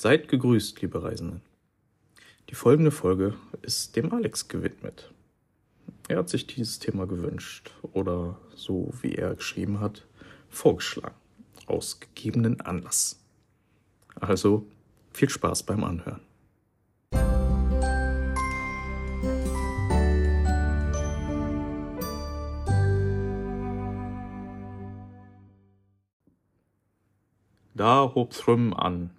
Seid gegrüßt, liebe Reisenden. Die folgende Folge ist dem Alex gewidmet. Er hat sich dieses Thema gewünscht oder, so wie er geschrieben hat, vorgeschlagen, aus gegebenen Anlass. Also viel Spaß beim Anhören. Da hob Thrym an,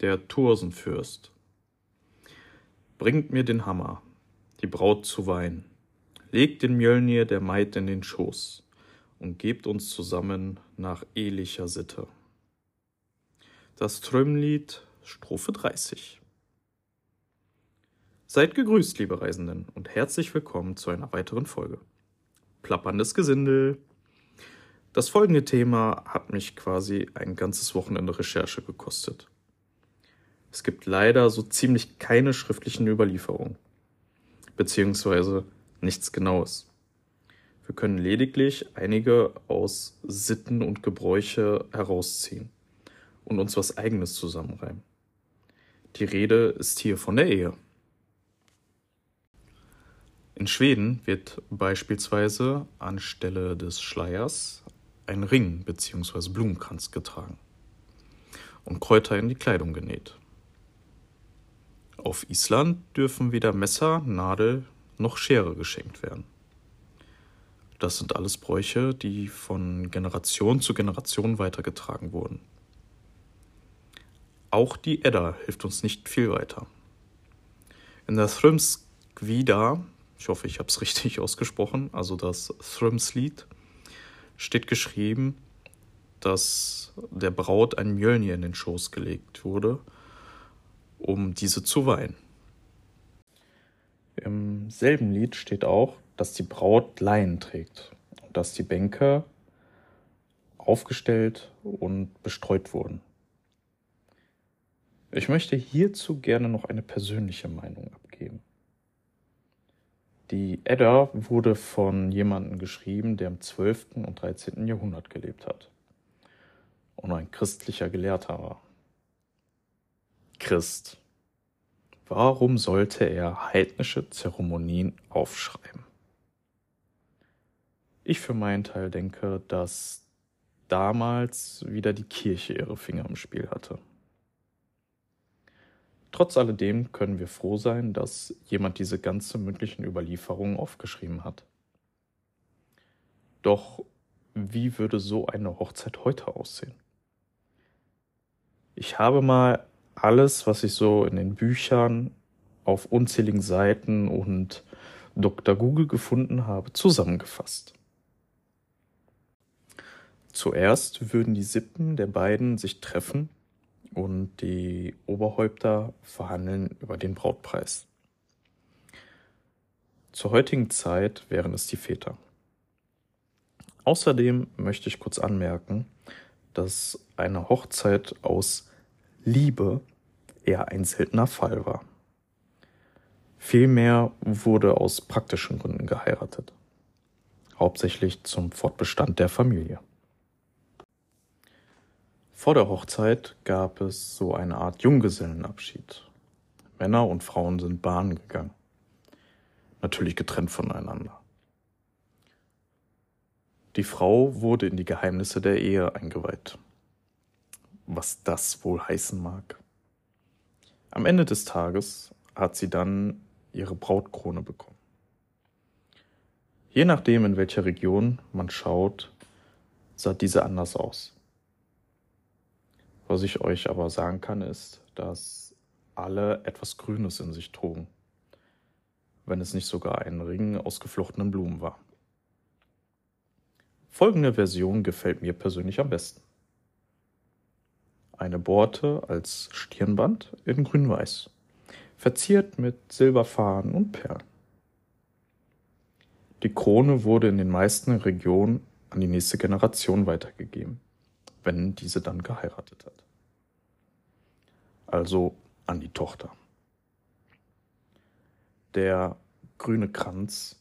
der Thursenfürst. Bringt mir den Hammer, die Braut zu Wein. Legt den Mjölnir der Maid in den Schoß und gebt uns zusammen nach ehlicher Sitte. Das Trümlied, Strophe 30. Seid gegrüßt, liebe Reisenden, und herzlich willkommen zu einer weiteren Folge. Plapperndes Gesindel. Das folgende Thema hat mich quasi ein ganzes Wochenende Recherche gekostet. Es gibt leider so ziemlich keine schriftlichen Überlieferungen, beziehungsweise nichts Genaues. Wir können lediglich einige aus Sitten und Gebräuche herausziehen und uns was Eigenes zusammenreimen. Die Rede ist hier von der Ehe. In Schweden wird beispielsweise anstelle des Schleiers ein Ring bzw. Blumenkranz getragen und Kräuter in die Kleidung genäht. Auf Island dürfen weder Messer, Nadel noch Schere geschenkt werden. Das sind alles Bräuche, die von Generation zu Generation weitergetragen wurden. Auch die Edda hilft uns nicht viel weiter. In der Thrymskvida, ich hoffe, ich habe es richtig ausgesprochen, also das Thrymslied, steht geschrieben, dass der Braut ein Mjölnir in den Schoß gelegt wurde, um diese zu weihen. Im selben Lied steht auch, dass die Braut Leien trägt und dass die Bänke aufgestellt und bestreut wurden. Ich möchte hierzu gerne noch eine persönliche Meinung abgeben. Die Edda wurde von jemandem geschrieben, der im 12. und 13. Jahrhundert gelebt hat und ein christlicher Gelehrter war. Christ. Warum sollte er heidnische Zeremonien aufschreiben? Ich für meinen Teil denke, dass damals wieder die Kirche ihre Finger im Spiel hatte. Trotz alledem können wir froh sein, dass jemand diese ganze mündlichen Überlieferungen aufgeschrieben hat. Doch wie würde so eine Hochzeit heute aussehen? Ich habe mal alles, was ich so in den Büchern auf unzähligen Seiten und Dr. Google gefunden habe, zusammengefasst. Zuerst würden die Sippen der beiden sich treffen und die Oberhäupter verhandeln über den Brautpreis. Zur heutigen Zeit wären es die Väter. Außerdem möchte ich kurz anmerken, dass eine Hochzeit aus Liebe eher ein seltener Fall war. Vielmehr wurde aus praktischen Gründen geheiratet, hauptsächlich zum Fortbestand der Familie. Vor der Hochzeit gab es so eine Art Junggesellenabschied. Männer und Frauen sind Bahnen gegangen. Natürlich getrennt voneinander. Die Frau wurde in die Geheimnisse der Ehe eingeweiht. Was das wohl heißen mag. Am Ende des Tages hat sie dann ihre Brautkrone bekommen. Je nachdem, in welcher Region man schaut, sah diese anders aus. Was ich euch aber sagen kann, ist, dass alle etwas Grünes in sich trugen, wenn es nicht sogar ein Ring aus geflochtenen Blumen war. Folgende Version gefällt mir persönlich am besten. Eine Borte als Stirnband in grün-weiß, verziert mit Silberfaden und Perlen. Die Krone wurde in den meisten Regionen an die nächste Generation weitergegeben wenn diese dann geheiratet hat. Also an die Tochter. Der grüne Kranz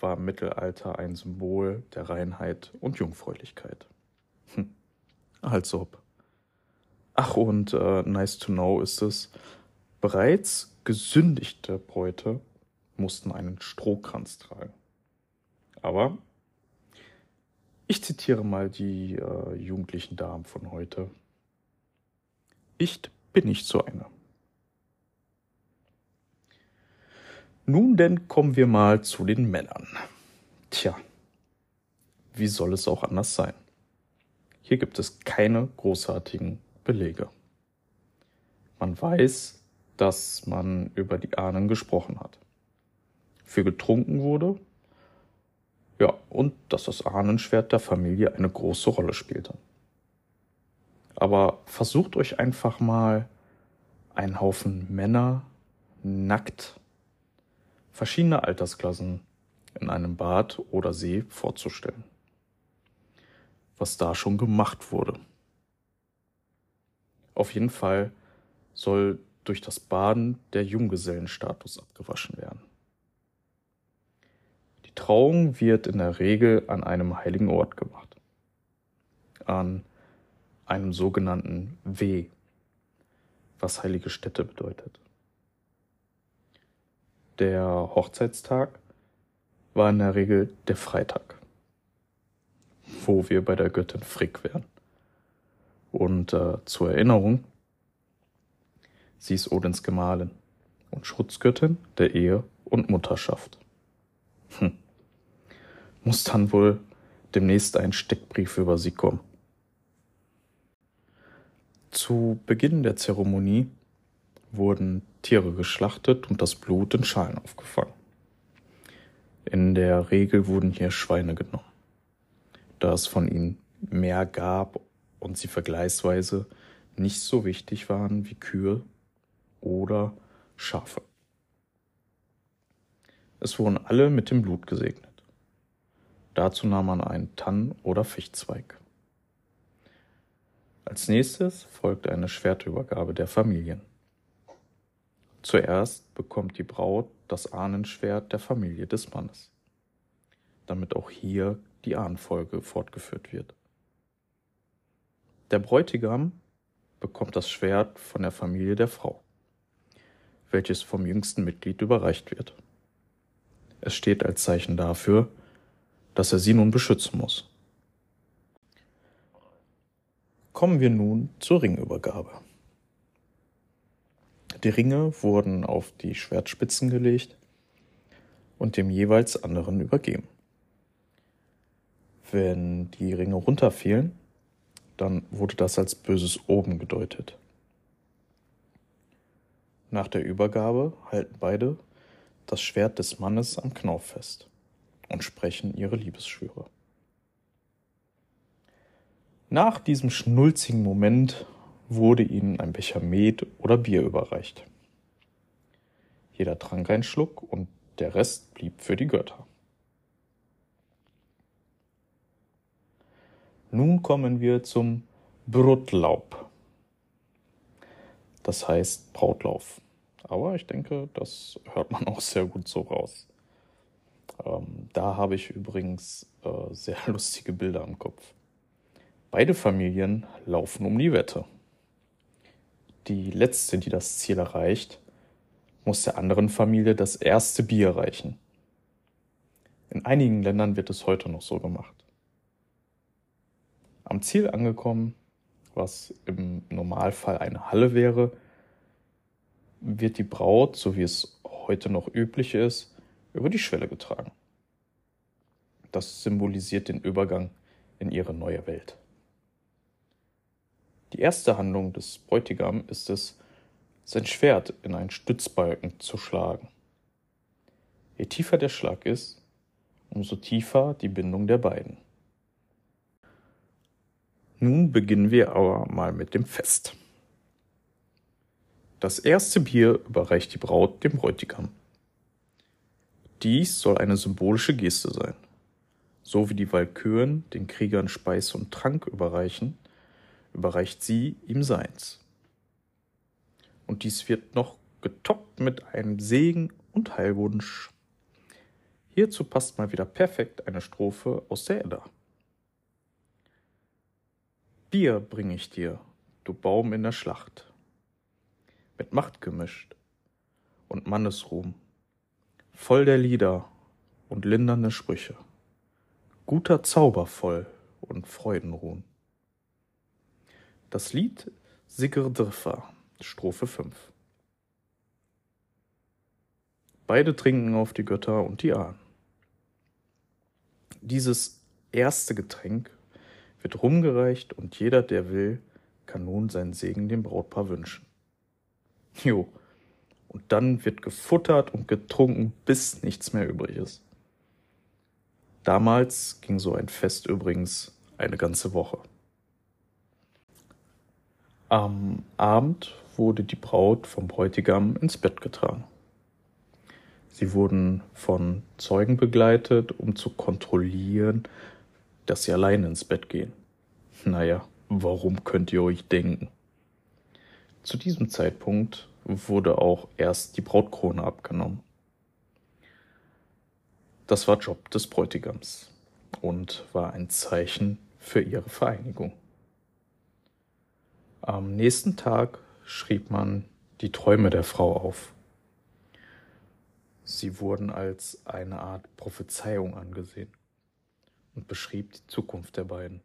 war im Mittelalter ein Symbol der Reinheit und Jungfräulichkeit. Hm. Als ob. Ach, und äh, nice to know ist es, bereits gesündigte Bräute mussten einen Strohkranz tragen. Aber ich zitiere mal die äh, jugendlichen Damen von heute. Ich bin nicht so eine. Nun denn kommen wir mal zu den Männern. Tja, wie soll es auch anders sein? Hier gibt es keine großartigen Belege. Man weiß, dass man über die Ahnen gesprochen hat. Für getrunken wurde, ja, und dass das Ahnenschwert der Familie eine große Rolle spielte. Aber versucht euch einfach mal einen Haufen Männer nackt, verschiedene Altersklassen in einem Bad oder See vorzustellen. Was da schon gemacht wurde. Auf jeden Fall soll durch das Baden der Junggesellenstatus abgewaschen werden. Trauung wird in der Regel an einem heiligen Ort gemacht. An einem sogenannten W, was heilige Stätte bedeutet. Der Hochzeitstag war in der Regel der Freitag, wo wir bei der Göttin Frick wären. Und äh, zur Erinnerung, sie ist Odins Gemahlin und Schutzgöttin der Ehe und Mutterschaft. Hm muss dann wohl demnächst ein Steckbrief über sie kommen. Zu Beginn der Zeremonie wurden Tiere geschlachtet und das Blut in Schalen aufgefangen. In der Regel wurden hier Schweine genommen, da es von ihnen mehr gab und sie vergleichsweise nicht so wichtig waren wie Kühe oder Schafe. Es wurden alle mit dem Blut gesegnet. Dazu nahm man einen Tann- oder Fichtzweig. Als nächstes folgte eine Schwertübergabe der Familien. Zuerst bekommt die Braut das Ahnenschwert der Familie des Mannes, damit auch hier die Ahnenfolge fortgeführt wird. Der Bräutigam bekommt das Schwert von der Familie der Frau, welches vom jüngsten Mitglied überreicht wird. Es steht als Zeichen dafür, dass er sie nun beschützen muss. Kommen wir nun zur Ringübergabe. Die Ringe wurden auf die Schwertspitzen gelegt und dem jeweils anderen übergeben. Wenn die Ringe runterfielen, dann wurde das als böses Oben gedeutet. Nach der Übergabe halten beide das Schwert des Mannes am Knauf fest und sprechen ihre Liebesschwüre. Nach diesem schnulzigen Moment wurde ihnen ein Becher Met oder Bier überreicht. Jeder trank einen Schluck und der Rest blieb für die Götter. Nun kommen wir zum Brutlaub. Das heißt Brautlauf. Aber ich denke, das hört man auch sehr gut so raus. Ähm, da habe ich übrigens äh, sehr lustige Bilder im Kopf. Beide Familien laufen um die Wette. Die letzte, die das Ziel erreicht, muss der anderen Familie das erste Bier reichen. In einigen Ländern wird es heute noch so gemacht. Am Ziel angekommen, was im Normalfall eine Halle wäre, wird die Braut, so wie es heute noch üblich ist, über die Schwelle getragen. Das symbolisiert den Übergang in ihre neue Welt. Die erste Handlung des Bräutigam ist es, sein Schwert in einen Stützbalken zu schlagen. Je tiefer der Schlag ist, umso tiefer die Bindung der beiden. Nun beginnen wir aber mal mit dem Fest. Das erste Bier überreicht die Braut dem Bräutigam. Dies soll eine symbolische Geste sein. So wie die Walküren den Kriegern Speis und Trank überreichen, überreicht sie ihm seins. Und dies wird noch getoppt mit einem Segen und Heilwunsch. Hierzu passt mal wieder perfekt eine Strophe aus der Edda. Bier bring ich dir, du Baum in der Schlacht, mit Macht gemischt und Mannesruhm, voll der Lieder und lindernde Sprüche, guter Zauber voll und Freudenruhn. Das Lied Sigurdriffa, Strophe 5. Beide trinken auf die Götter und die Ahnen. Dieses erste Getränk wird rumgereicht und jeder, der will, kann nun seinen Segen dem Brautpaar wünschen. Jo, und dann wird gefuttert und getrunken, bis nichts mehr übrig ist. Damals ging so ein Fest übrigens eine ganze Woche. Am Abend wurde die Braut vom Bräutigam ins Bett getragen. Sie wurden von Zeugen begleitet, um zu kontrollieren, dass sie allein ins Bett gehen. Naja, warum könnt ihr euch denken? Zu diesem Zeitpunkt wurde auch erst die Brautkrone abgenommen. Das war Job des Bräutigams und war ein Zeichen für ihre Vereinigung. Am nächsten Tag schrieb man die Träume der Frau auf. Sie wurden als eine Art Prophezeiung angesehen und beschrieb die Zukunft der beiden.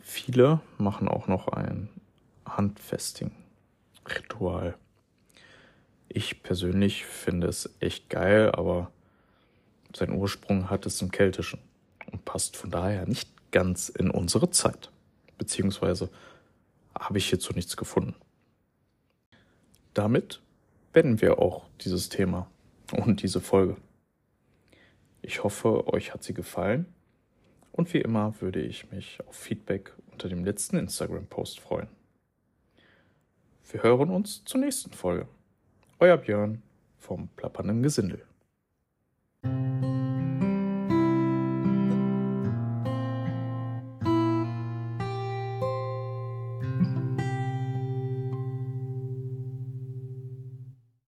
Viele machen auch noch ein Handfesting-Ritual. Ich persönlich finde es echt geil, aber seinen Ursprung hat es im Keltischen und passt von daher nicht ganz in unsere Zeit. Beziehungsweise habe ich hierzu nichts gefunden. Damit beenden wir auch dieses Thema und diese Folge. Ich hoffe, euch hat sie gefallen und wie immer würde ich mich auf Feedback unter dem letzten Instagram-Post freuen. Wir hören uns zur nächsten Folge. Euer Björn vom plappernden Gesindel.